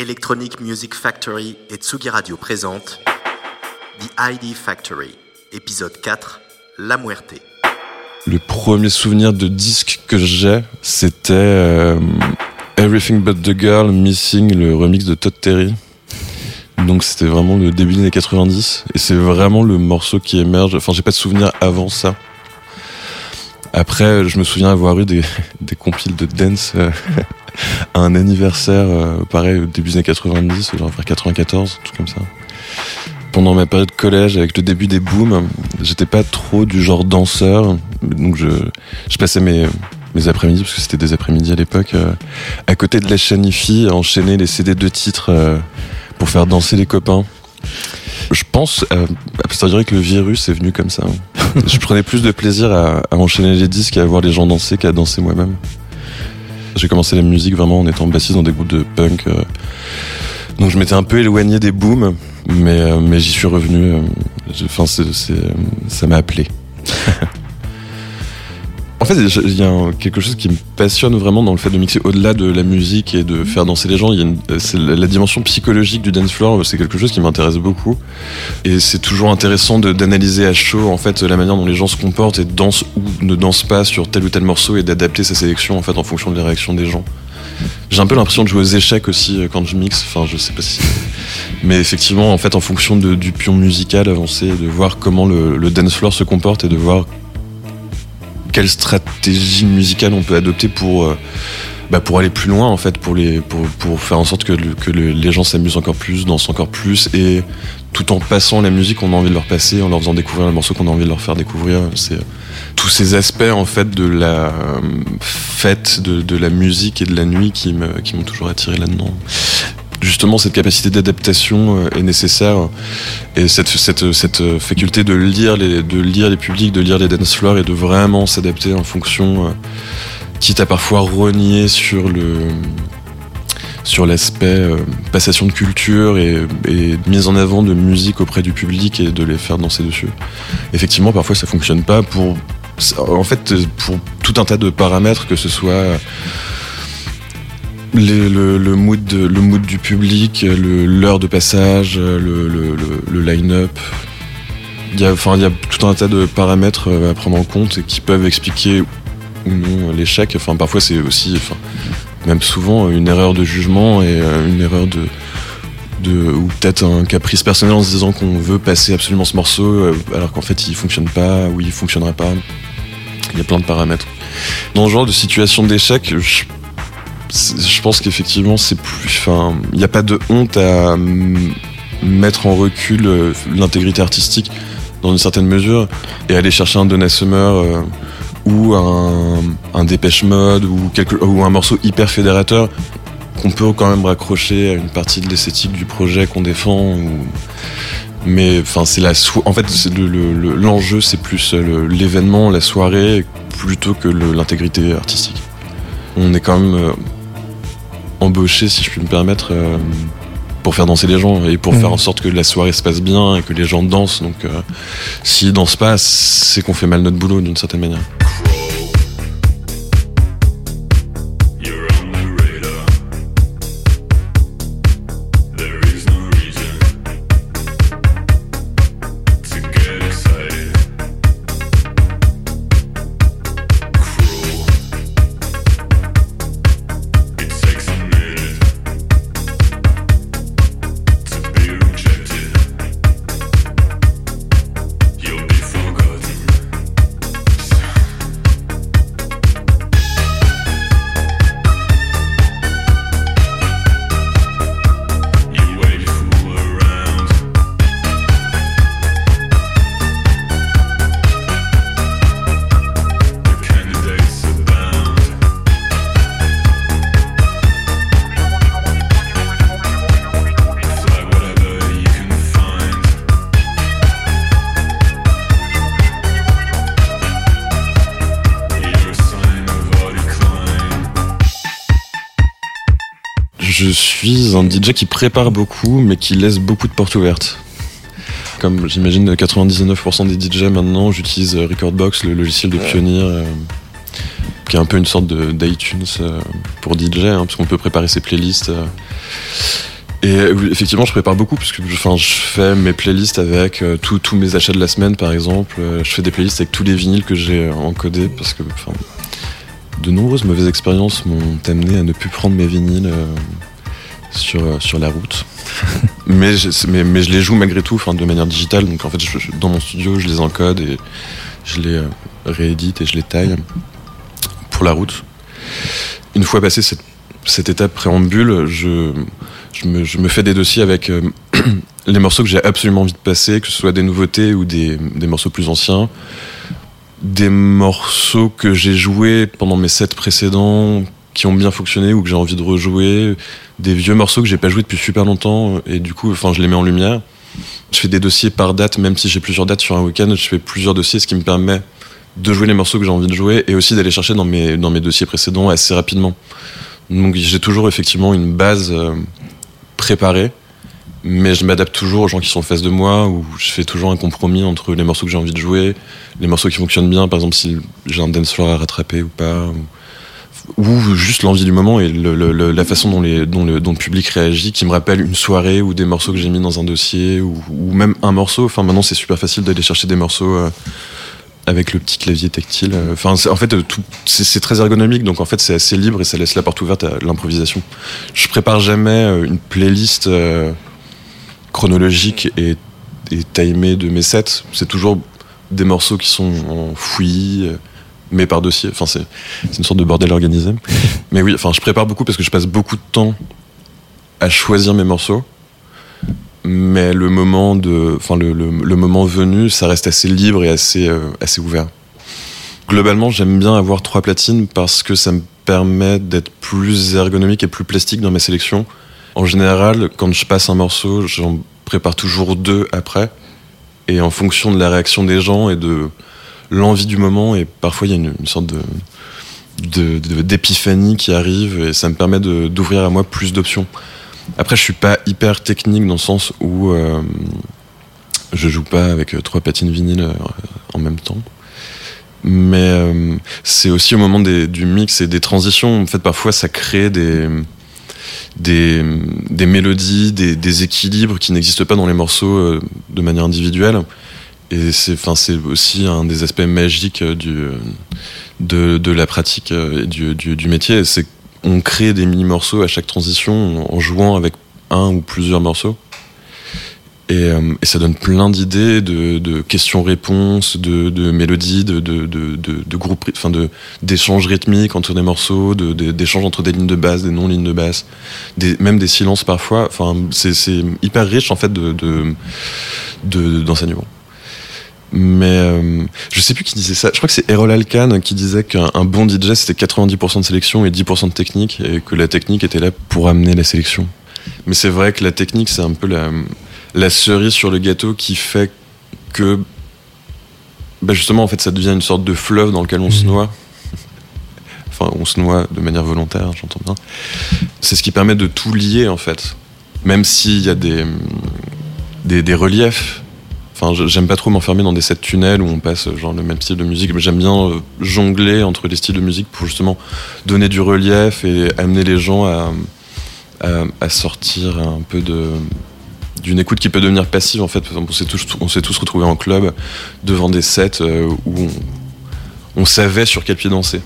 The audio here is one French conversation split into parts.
Electronic Music Factory et Tsugi Radio présente The ID Factory, épisode 4, La Muerte. Le premier souvenir de disque que j'ai, c'était euh, Everything But The Girl Missing, le remix de Todd Terry. Donc c'était vraiment le début des années 90 et c'est vraiment le morceau qui émerge. Enfin, j'ai pas de souvenir avant ça. Après, je me souviens avoir eu des, des compiles de dance euh, un anniversaire, euh, pareil, au début des années 90, genre vers 94, tout comme ça. Pendant ma période collège, avec le début des booms, j'étais pas trop du genre danseur, donc je, je passais mes, mes après-midi, parce que c'était des après-midi à l'époque, euh, à côté de la chaîne IFI, à enchaîner les CD de titres pour faire danser les copains. Je pense, euh, à dirait que le virus est venu comme ça. je prenais plus de plaisir à, à enchaîner les disques et à voir les gens danser qu'à danser moi-même. J'ai commencé la musique vraiment en étant bassiste dans des groupes de punk. euh. donc je m'étais un peu éloigné des booms, mais, euh, mais j'y suis revenu. euh, Enfin, ça m'a appelé. Il y a quelque chose qui me passionne vraiment dans le fait de mixer au-delà de la musique et de faire danser les gens. Il y a la, dimension psychologique du dance floor, c'est quelque chose qui m'intéresse beaucoup. Et c'est toujours intéressant d'analyser à chaud en fait la manière dont les gens se comportent et dansent ou ne dansent pas sur tel ou tel morceau et d'adapter sa sélection en fait en fonction des réactions des gens. J'ai un peu l'impression de jouer aux échecs aussi euh, quand je mixe. Enfin, je sais pas si. Mais effectivement, en fait, en fonction de- du pion musical avancé, de voir comment le, le dance floor se comporte et de voir quelle stratégie musicale on peut adopter pour euh, bah, pour aller plus loin en fait pour les pour, pour faire en sorte que, que le- les gens s'amusent encore plus dansent encore plus et tout en passant la musique qu'on a envie de leur passer en leur faisant découvrir le morceau qu'on a envie de leur faire découvrir c'est euh, tous ces aspects en fait de la euh, fête de, la musique et de la nuit qui me qui m'ont toujours attiré là-dedans justement cette capacité d'adaptation euh, est nécessaire et cette, cette, cette faculté de lire les de lire les publics de lire les dance floors et de vraiment s'adapter en fonction euh, quitte à parfois renier sur le sur l'aspect euh, passation de culture et, et mise en avant de musique auprès du public et de les faire danser dessus. Effectivement, parfois ça fonctionne pas pour en fait pour tout un tas de paramètres que ce soit les- le, le mood le mood du public, l'heure de passage, le, le, le- line-up. Il y a enfin il y a tout un tas de paramètres euh, à prendre en compte et qui peuvent expliquer ou non l'échec. Enfin, parfois c'est aussi, enfin, même souvent une erreur de jugement et euh, une erreur de, de ou peut-être un caprice personnel en se disant qu'on veut passer absolument ce morceau euh, alors qu'en fait il fonctionne pas ou il fonctionnera pas. Il y a plein de paramètres. Dans ce genre de situation d'échec, je, je pense qu'effectivement c'est plus, enfin, il n'y a pas de honte à mettre en recul euh, l'intégrité artistique dans une certaine mesure et aller chercher un Donna Summer euh, ou un, Dépêche Mode ou, un morceau hyper fédérateur qu'on peut quand même raccrocher à une partie de l'esthétique du projet qu'on défend. Ou... Mais enfin, c'est la en fait, l'enjeu, c'est plus le- l'événement, la soirée, plutôt que l'intégrité artistique. On est quand même euh, embauché, si je puis me permettre, euh, pour faire danser les gens et pour faire en sorte que la soirée se passe bien et que les gens dansent. Donc, euh, s'ils dansent pas, c'est qu'on fait mal notre boulot d'une certaine manière. Je suis un DJ qui prépare beaucoup, mais qui laisse beaucoup de portes ouvertes. Comme j'imagine 99% des DJ maintenant, j'utilise euh, Recordbox, le logiciel de pionnier, euh, qui est un peu une sorte de- d'iTunes euh, pour DJ, hein, parce qu'on peut préparer ses playlists. euh. Et euh, effectivement, je prépare beaucoup parce que enfin, je fais mes playlists avec euh, tous tous mes achats de la semaine, par exemple. Euh, je fais des playlists avec tous les vinyles que j'ai euh, encodés parce que enfin, de nombreuses mauvaises expériences m'ont amené à ne plus prendre mes vinyles euh, sur, euh, sur la route. mais, je, mais, je les joue malgré tout de manière digitale. Donc en fait, dans mon studio, je les encode et je les euh, réédite et je les taille pour la route. Une fois passé cette, cette étape préambule, je, je, me, je me fais des dossiers avec euh, les morceaux que j'ai absolument envie de passer, que ce soit des nouveautés ou des, des morceaux plus anciens. Des morceaux que j'ai joués pendant mes sets précédents qui ont bien fonctionné ou que j'ai envie de rejouer. Des vieux morceaux que j'ai pas joués depuis super longtemps et du coup, enfin, je les mets en lumière. Je fais des dossiers par date, même si j'ai plusieurs dates sur un week-end, je fais plusieurs dossiers, ce qui me permet de jouer les morceaux que j'ai envie de jouer et aussi d'aller chercher dans mes, dans mes dossiers précédents assez rapidement. Donc j'ai toujours effectivement une base euh, préparée, mais je m'adapte toujours aux gens qui sont en face de moi, ou je fais toujours un compromis entre les morceaux que j'ai envie de jouer, les morceaux qui fonctionnent bien, par exemple si j'ai un dance floor à rattraper ou pas, ou juste l'envie du moment et la façon dont, le, public réagit, qui me rappelle une soirée ou des morceaux que j'ai mis dans un dossier, ou, même un morceau. Enfin maintenant c'est super facile d'aller chercher des morceaux. euh, avec le petit clavier tactile. Euh, Enfin, en fait, euh, c'est très ergonomique, donc en fait, c'est assez libre et ça laisse la porte ouverte à l'improvisation. Je prépare jamais une playlist chronologique et, et timée de mes sets. C'est toujours des morceaux qui sont en fouillis, mais par dossier. Enfin, c'est une sorte de bordel organisé. Mais oui, enfin, je prépare beaucoup parce que je passe beaucoup de temps à choisir mes morceaux. Mais le moment de, enfin le moment venu, ça reste assez libre et assez euh, assez ouvert. Globalement, j'aime bien avoir trois platines parce que ça me permet d'être plus ergonomique et plus plastique dans mes sélections. En général, quand je passe un morceau, j'en prépare toujours deux après. Et en fonction de la réaction des gens et de l'envie du moment, et parfois il y a une, sorte de d'épiphanie qui arrive et ça me permet d'ouvrir à moi plus d'options. Après, je suis pas hyper technique dans le sens où euh, je joue pas avec euh, trois platines vinyles euh, en même temps. Mais euh, c'est aussi au moment du mix et des transitions. En fait, parfois, ça crée des, des, des mélodies, des, des équilibres qui n'existent pas dans les morceaux de manière individuelle. Et c'est, enfin, c'est aussi un des aspects magiques euh, euh, de, de la pratique euh, et du, du, métier. C'est qu'on crée des mini-morceaux à chaque transition en jouant avec un ou plusieurs morceaux. Et, ça donne plein d'idées, de, de questions-réponses, de, de mélodies, de, de, de, groupes, enfin de, d'échanges rythmiques entre des morceaux, d'échanges entre des lignes de basse, des non-lignes de basse, des, même des silences parfois. Enfin, c'est, hyper riche en fait de- d'enseignement. Mais euh, je sais plus qui disait ça. Je crois que c'est Errol Alkan qui disait qu'un un bon DJ c'était 90% de sélection et 10% de technique et que la technique était là pour amener la sélection. Mais c'est vrai que la technique c'est un peu la, la cerise sur le gâteau qui fait que bah justement en fait ça devient une sorte de fleuve dans lequel on se Mhm. noie. Enfin on se noie de manière volontaire, j'entends bien. C'est ce qui permet de tout lier en fait. Même s'il y a des, des, des reliefs Enfin, j'aime pas trop m'enfermer dans des sets tunnels où on passe euh, genre le même style de musique, mais j'aime bien euh, jongler entre les styles de musique pour justement donner du relief et amener les gens à, sortir un peu de d'une écoute qui peut devenir passive en fait. On s'est tous, on s'est tous retrouvés en club devant des sets euh, où on, on savait sur quel pied danser.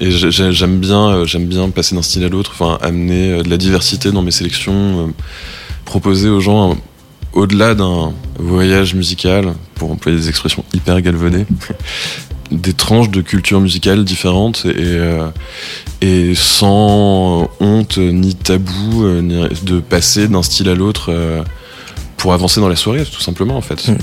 Et j'ai- j'ai- j'aime bien, j'aime bien passer d'un style à l'autre, enfin amener de la diversité dans mes sélections, proposer aux gens au-delà d'un voyage musical, pour employer des expressions hyper galvaudées, des tranches de culture musicale différentes et, euh, et sans honte ni tabou euh, ni- de passer d'un style à l'autre euh, pour avancer dans la soirée, tout simplement en fait. Mm.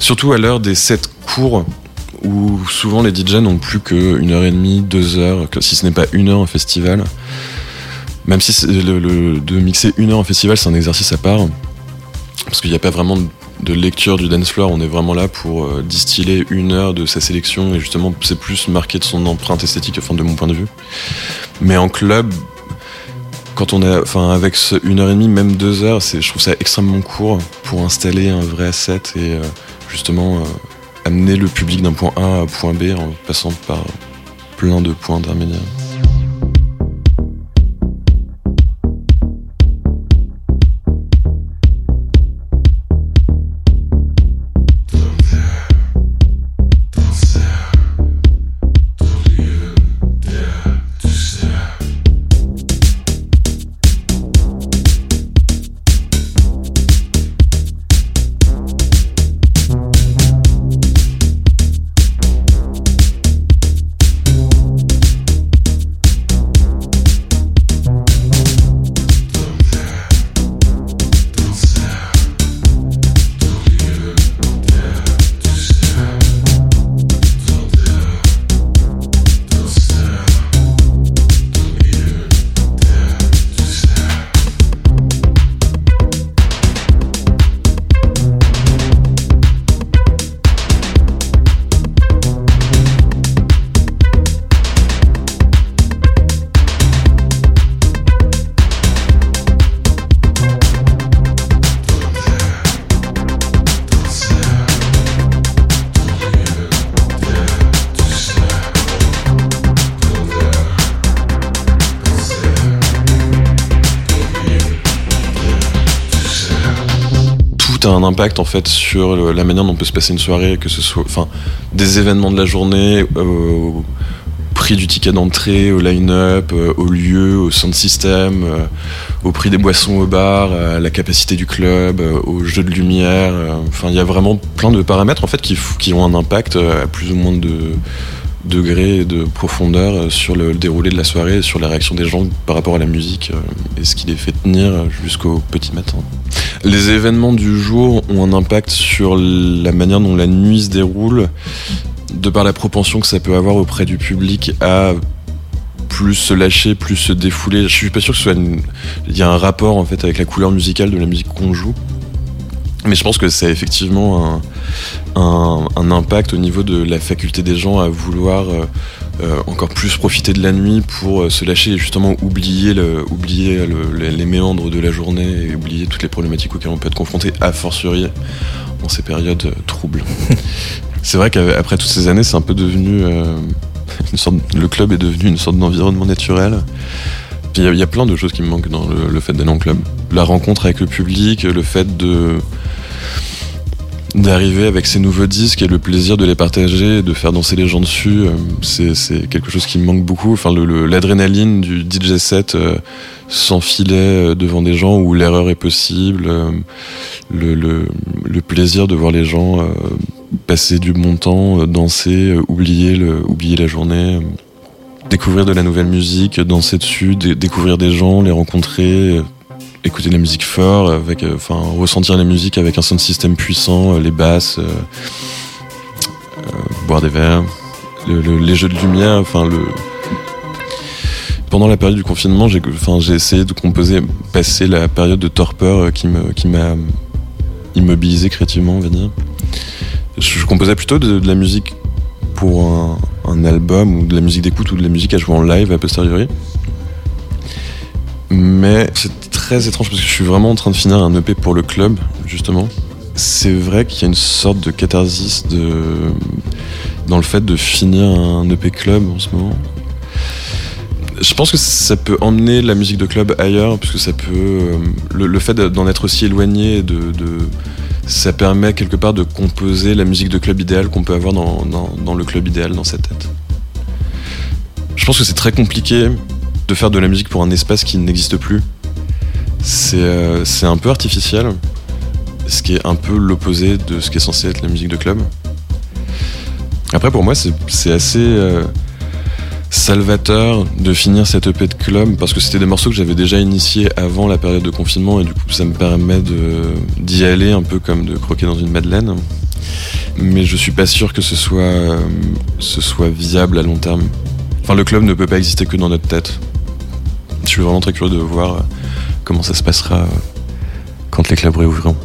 Surtout à l'heure des sets courts où souvent les DJ n'ont plus qu'une heure et demie, deux heures, que si ce n'est pas une heure en festival. Même si le- de mixer une heure en festival, c'est un exercice à part. Parce qu'il n'y a pas vraiment de- lecture du dance floor, on est vraiment là pour euh, distiller une heure de sa sélection et justement c'est plus marqué de son empreinte esthétique, enfin de mon point de vue. Mais en club, quand on est, enfin avec une heure et demie, même deux heures, je trouve ça extrêmement court pour installer un vrai set et euh, justement euh, amener le public d'un point A à un point B en passant par plein de points intermédiaires. Un impact en fait sur la manière dont peut se passer une soirée, que ce soit, enfin, des événements de la journée, euh, au prix du ticket d'entrée, au line-up, euh, au lieu, au sound system, euh, au prix des boissons au bar, à la capacité du club, euh, au jeu de lumière. euh, Enfin, il y a vraiment plein de paramètres en fait qui, qui ont un impact euh, à plus ou moins de degrés et de profondeur euh, sur le déroulé de la soirée, sur la réaction des gens par rapport à la musique euh, et ce qui les fait tenir jusqu'au petit matin. Les événements du jour ont un impact sur la manière dont la nuit se déroule, de par la propension que ça peut avoir auprès du public à plus se lâcher, plus se défouler. Je suis pas sûr que il y a un rapport en fait avec la couleur musicale de la musique qu'on joue. Mais je pense que ça a effectivement un, un- un impact au niveau de la faculté des gens à vouloir euh, euh, encore plus profiter de la nuit pour euh, se lâcher et justement oublier, le, oublier le- les, méandres de la journée et oublier toutes les problématiques auxquelles on peut être confronté, a fortiori dans ces périodes euh, troubles. c'est vrai qu'après toutes ces années, c'est un peu devenu. euh, une sorte, le club est devenu une sorte d'environnement naturel. Il y a- plein de choses qui me manquent dans le, fait d'aller en club. La rencontre avec le public, le fait d'arriver avec ces nouveaux disques et le plaisir de les partager, de faire danser les gens dessus, euh, c'est quelque chose qui me manque beaucoup. Enfin, l'adrénaline du DJ set euh, euh, devant des gens où l'erreur est possible, euh, le, plaisir de voir les gens passer du bon temps, danser, oublier, oublier la journée, découvrir de la nouvelle musique, danser dessus, dé- découvrir des gens, les rencontrer, euh, écouter de la musique fort, avec, euh, enfin ressentir la musique avec un sound system puissant, euh, les basses, boire des verres, le- le- les jeux de lumière, enfin le. Pendant la période du confinement, j'ai enfin, essayé de composer, passer la période de torpeur qui me qui m'a immobilisé créativement, on va dire. Je, composais plutôt de la musique pour un, un album ou de la musique d'écoute ou de la musique à jouer en live a posteriori. Mais c'est très étrange parce que je suis vraiment en train de finir un EP pour le club, justement. C'est vrai qu'il y a une sorte de catharsis de... dans le fait de finir un EP club en ce moment. Je pense que ça peut emmener la musique de club ailleurs, parce que ça peut. euh, Le, fait d'en être aussi éloigné, de- ça permet quelque part de composer la musique de club idéale qu'on peut avoir dans, le club idéal dans sa tête. Je pense que c'est très compliqué de faire de la musique pour un espace qui n'existe plus. C'est euh, un peu artificiel, ce qui est un peu l'opposé de ce qui est censé être la musique de club. Après, pour moi, c'est c'est assez euh, salvateur de finir cette EP de club parce que c'était des morceaux que j'avais déjà initiés avant la période de confinement et du coup, ça me permet d'y aller un peu comme de croquer dans une madeleine. Mais je suis pas sûr que ce soit, euh, ce soit viable à long terme. Enfin, le club ne peut pas exister que dans notre tête. Je suis vraiment très curieux de voir euh, comment ça se passera euh, quand les clubs réouvriront.